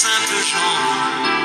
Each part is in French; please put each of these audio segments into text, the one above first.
simple gens.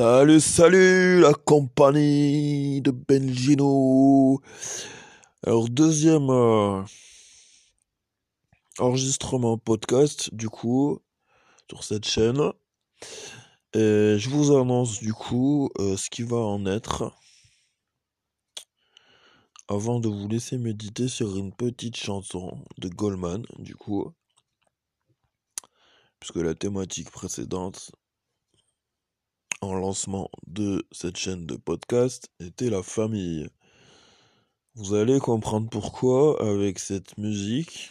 Salut, salut la compagnie de Benjino. Alors deuxième euh, enregistrement podcast du coup sur cette chaîne. Et je vous annonce du coup euh, ce qui va en être avant de vous laisser méditer sur une petite chanson de Goldman du coup puisque la thématique précédente en lancement de cette chaîne de podcast était la famille. Vous allez comprendre pourquoi avec cette musique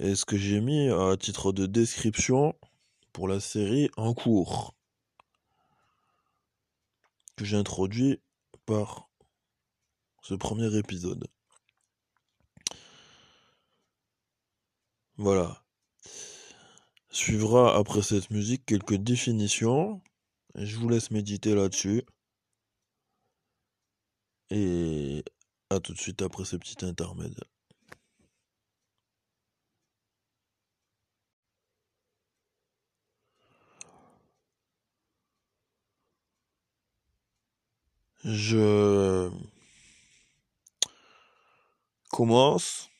et ce que j'ai mis à titre de description pour la série en cours que j'ai introduit par ce premier épisode. Voilà. Suivra après cette musique quelques définitions. Je vous laisse méditer là-dessus. Et à tout de suite après ce petit intermède. Je commence,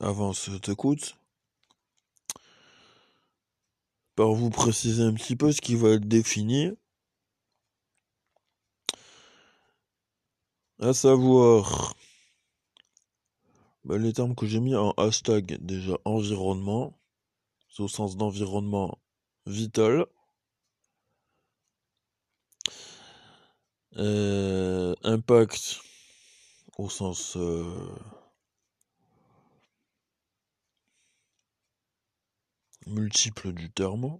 avant cette écoute, par vous préciser un petit peu ce qui va être défini. À savoir ben, les termes que j'ai mis en hashtag déjà environnement, au sens d'environnement vital. Euh, impact au sens euh, multiple du terme,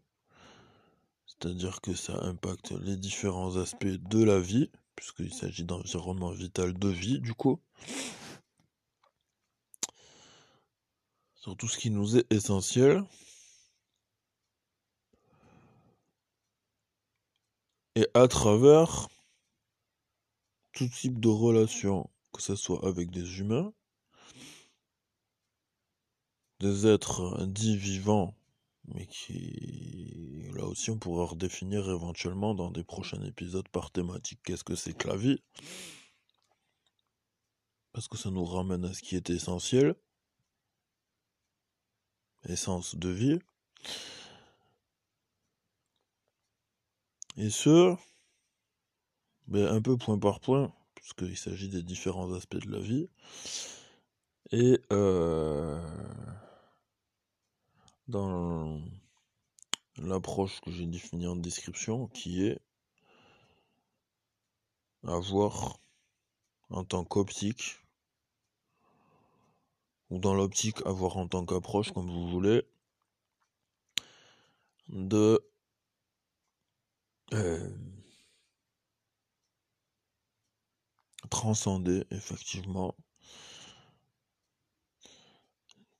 c'est-à-dire que ça impacte les différents aspects de la vie, puisqu'il s'agit d'environnement vital de vie du coup. Sur tout ce qui nous est essentiel. Et à travers tout type de relation, que ce soit avec des humains, des êtres dits vivants mais qui, là aussi, on pourra redéfinir éventuellement dans des prochains épisodes par thématique qu'est-ce que c'est que la vie? Parce que ça nous ramène à ce qui est essentiel. Essence de vie. Et ce, ben, un peu point par point, puisqu'il s'agit des différents aspects de la vie. Et euh, dans l'approche que j'ai définie en description, qui est avoir en tant qu'optique, ou dans l'optique avoir en tant qu'approche, comme vous voulez, de euh, transcender effectivement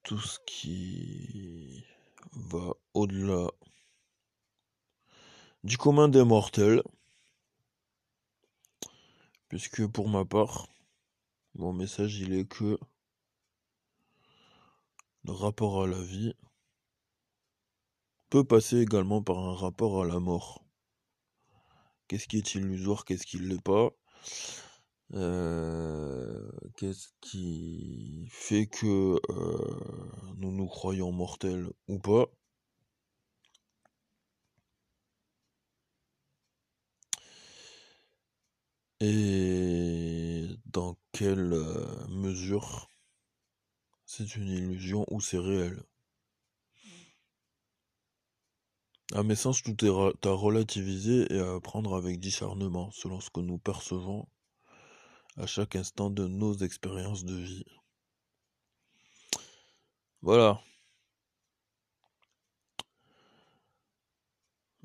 tout ce qui va au-delà du commun des mortels. Puisque pour ma part, mon message il est que le rapport à la vie peut passer également par un rapport à la mort. Qu'est-ce qui est illusoire, qu'est-ce qui ne l'est pas? Euh, Qu'est-ce qui fait que euh, nous nous croyons mortels ou pas? Et dans quelle euh, mesure c'est une illusion ou c'est réel? À mes sens, tout est à relativiser et à prendre avec discernement selon ce que nous percevons à chaque instant de nos expériences de vie. Voilà.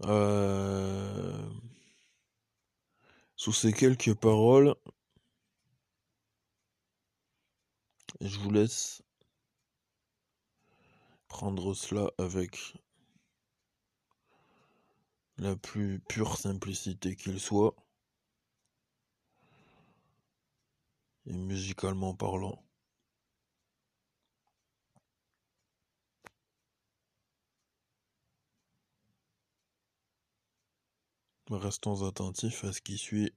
Euh, sous ces quelques paroles, je vous laisse prendre cela avec la plus pure simplicité qu'il soit. Et musicalement parlant. Restons attentifs à ce qui suit.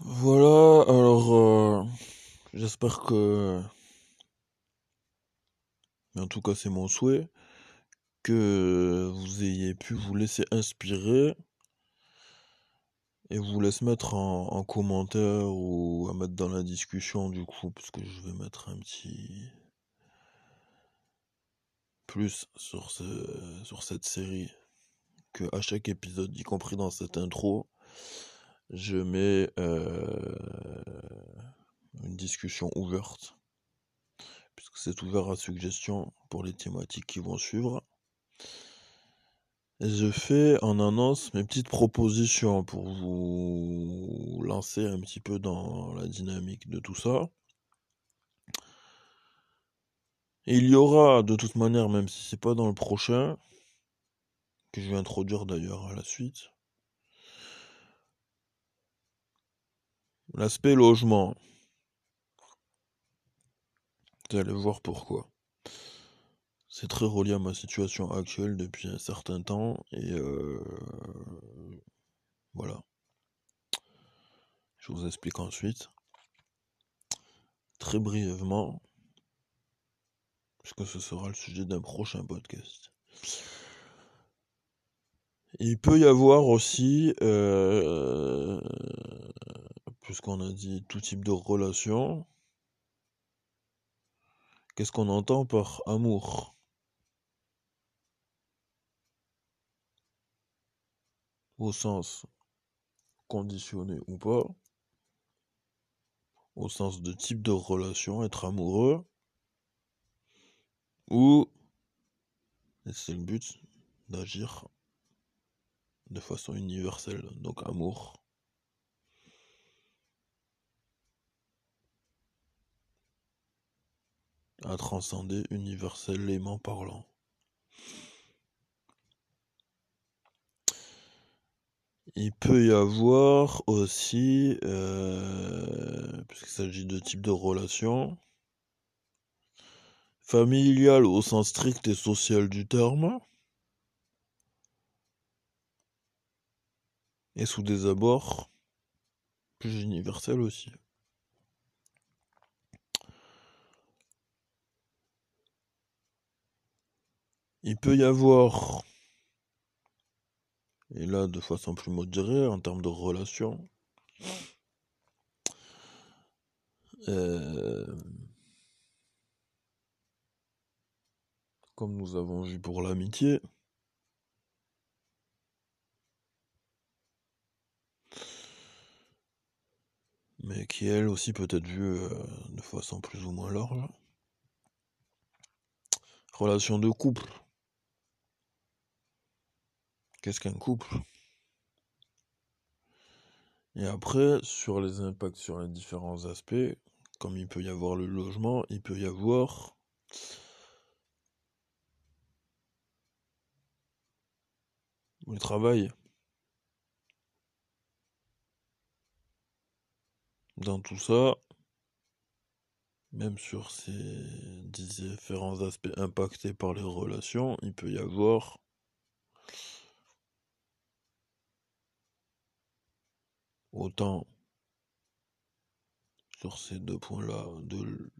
Voilà, alors euh, j'espère que, en tout cas c'est mon souhait, que vous ayez pu vous laisser inspirer et vous laisse mettre en, commentaire ou à mettre dans la discussion du coup, parce que je vais mettre un petit plus sur, ce, sur cette série que à chaque épisode, y compris dans cette intro, je mets euh, une discussion ouverte, puisque c'est ouvert à suggestion pour les thématiques qui vont suivre. Je fais en annonce mes petites propositions pour vous lancer un petit peu dans la dynamique de tout ça. Il y aura de toute manière, même si c'est pas dans le prochain, que je vais introduire d'ailleurs à la suite, l'aspect logement. Vous allez voir pourquoi. C'est très relié à ma situation actuelle depuis un certain temps et euh, voilà. Je vous explique ensuite. Très brièvement, puisque ce sera le sujet d'un prochain podcast. Il peut y avoir aussi, euh, puisqu'on a dit tout type de relation, qu'est-ce qu'on entend par amour? Au sens conditionné ou pas, au sens de type de relation, être amoureux, ou, c'est le but, d'agir de façon universelle, donc amour. à transcender universellement parlant. Il peut y avoir aussi, euh, puisqu'il s'agit de types de relations, familiales au sens strict et social du terme, et sous des abords plus universels aussi. Il peut y avoir et là, de façon plus modérée, en termes de relations, euh, comme nous avons vu pour l'amitié, mais qui elle aussi peut être vue euh, de façon plus ou moins large. Relation de couple. Qu'est-ce qu'un couple? Et après, sur les impacts sur les différents aspects, comme il peut y avoir le logement, il peut y avoir le travail. Dans tout ça, même sur ces différents aspects impactés par les relations, il peut y avoir autant sur ces deux points-là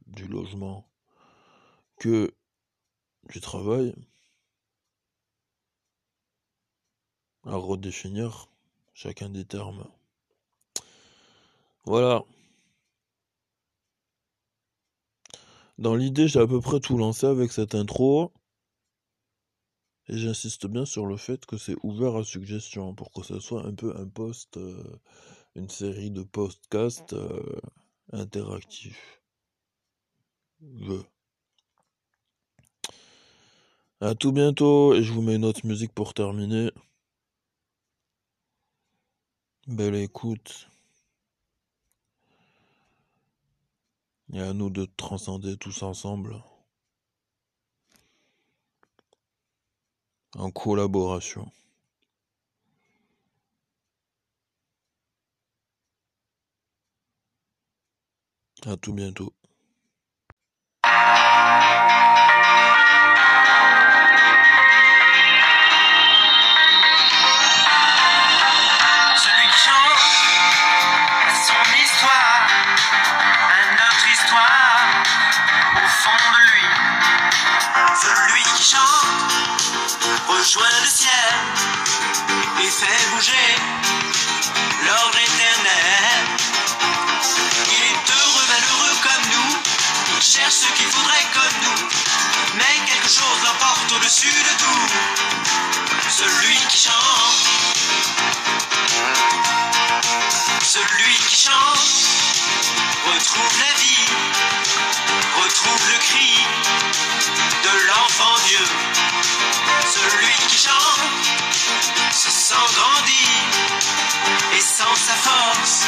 du logement que du travail à redéfinir chacun des termes. Voilà. Dans l'idée, j'ai à peu près tout lancé avec cette intro. Et j'insiste bien sur le fait que c'est ouvert à suggestion pour que ce soit un peu un post euh, une série de podcasts euh, interactifs. À tout bientôt et je vous mets une autre musique pour terminer. Belle écoute. Et à nous de transcender tous ensemble. En collaboration. À tout bientôt. Retrouve la vie, retrouve le cri de l'enfant Dieu. Celui qui chante se sent grandi et sans sa force.